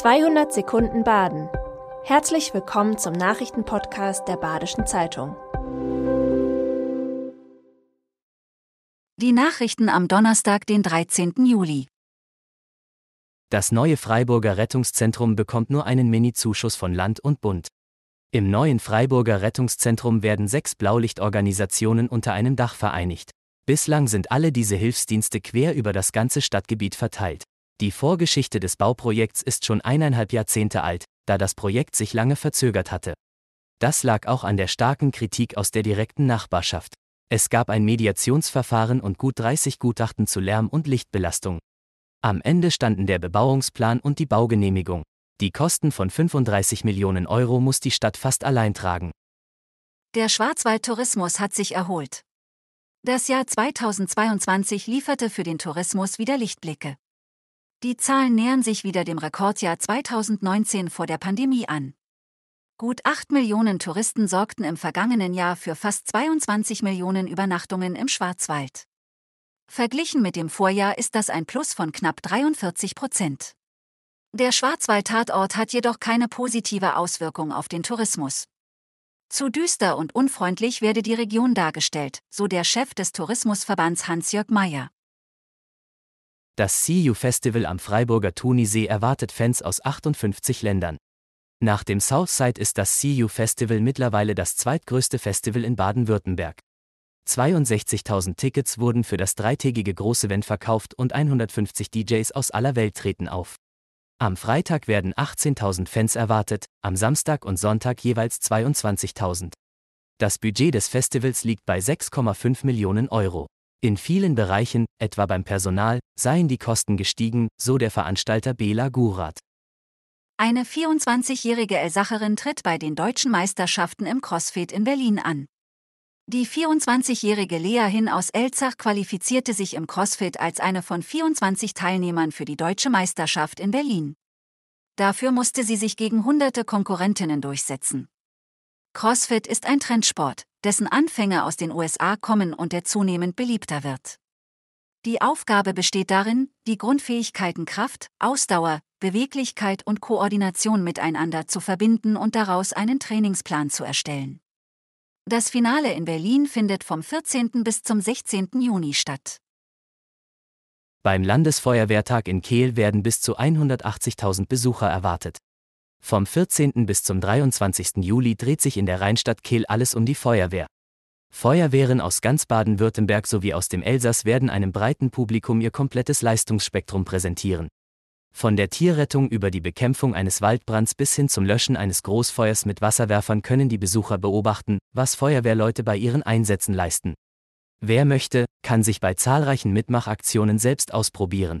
200 Sekunden Baden. Herzlich willkommen zum Nachrichtenpodcast der Badischen Zeitung. Die Nachrichten am Donnerstag, den 13. Juli. Das neue Freiburger Rettungszentrum bekommt nur einen Mini-Zuschuss von Land und Bund. Im neuen Freiburger Rettungszentrum werden sechs Blaulichtorganisationen unter einem Dach vereinigt. Bislang sind alle diese Hilfsdienste quer über das ganze Stadtgebiet verteilt. Die Vorgeschichte des Bauprojekts ist schon eineinhalb Jahrzehnte alt, da das Projekt sich lange verzögert hatte. Das lag auch an der starken Kritik aus der direkten Nachbarschaft. Es gab ein Mediationsverfahren und gut 30 Gutachten zu Lärm- und Lichtbelastung. Am Ende standen der Bebauungsplan und die Baugenehmigung. Die Kosten von 35 Millionen Euro muss die Stadt fast allein tragen. Der Schwarzwaldtourismus hat sich erholt. Das Jahr 2022 lieferte für den Tourismus wieder Lichtblicke. Die Zahlen nähern sich wieder dem Rekordjahr 2019 vor der Pandemie an. Gut 8 Millionen Touristen sorgten im vergangenen Jahr für fast 22 Millionen Übernachtungen im Schwarzwald. Verglichen mit dem Vorjahr ist das ein Plus von knapp 43 Prozent. Der Schwarzwald-Tatort hat jedoch keine positive Auswirkung auf den Tourismus. Zu düster und unfreundlich werde die Region dargestellt, so der Chef des Tourismusverbands Hans-Jörg Meyer. Das CU Festival am Freiburger Thunisee erwartet Fans aus 58 Ländern. Nach dem Southside ist das CU Festival mittlerweile das zweitgrößte Festival in Baden-Württemberg. 62.000 Tickets wurden für das dreitägige Großevent verkauft und 150 DJs aus aller Welt treten auf. Am Freitag werden 18.000 Fans erwartet, am Samstag und Sonntag jeweils 22.000. Das Budget des Festivals liegt bei 6,5 Millionen Euro. In vielen Bereichen, etwa beim Personal, seien die Kosten gestiegen, so der Veranstalter Bela Gurat. Eine 24-jährige Elsacherin tritt bei den deutschen Meisterschaften im CrossFit in Berlin an. Die 24-jährige Lea Hin aus Elzach qualifizierte sich im CrossFit als eine von 24 Teilnehmern für die deutsche Meisterschaft in Berlin. Dafür musste sie sich gegen hunderte Konkurrentinnen durchsetzen. CrossFit ist ein Trendsport, dessen Anfänge aus den USA kommen und der zunehmend beliebter wird. Die Aufgabe besteht darin, die Grundfähigkeiten Kraft, Ausdauer, Beweglichkeit und Koordination miteinander zu verbinden und daraus einen Trainingsplan zu erstellen. Das Finale in Berlin findet vom 14. bis zum 16. Juni statt. Beim Landesfeuerwehrtag in Kehl werden bis zu 180.000 Besucher erwartet. Vom 14. bis zum 23. Juli dreht sich in der Rheinstadt Kehl alles um die Feuerwehr. Feuerwehren aus ganz Baden-Württemberg sowie aus dem Elsass werden einem breiten Publikum ihr komplettes Leistungsspektrum präsentieren. Von der Tierrettung über die Bekämpfung eines Waldbrands bis hin zum Löschen eines Großfeuers mit Wasserwerfern können die Besucher beobachten, was Feuerwehrleute bei ihren Einsätzen leisten. Wer möchte, kann sich bei zahlreichen Mitmachaktionen selbst ausprobieren.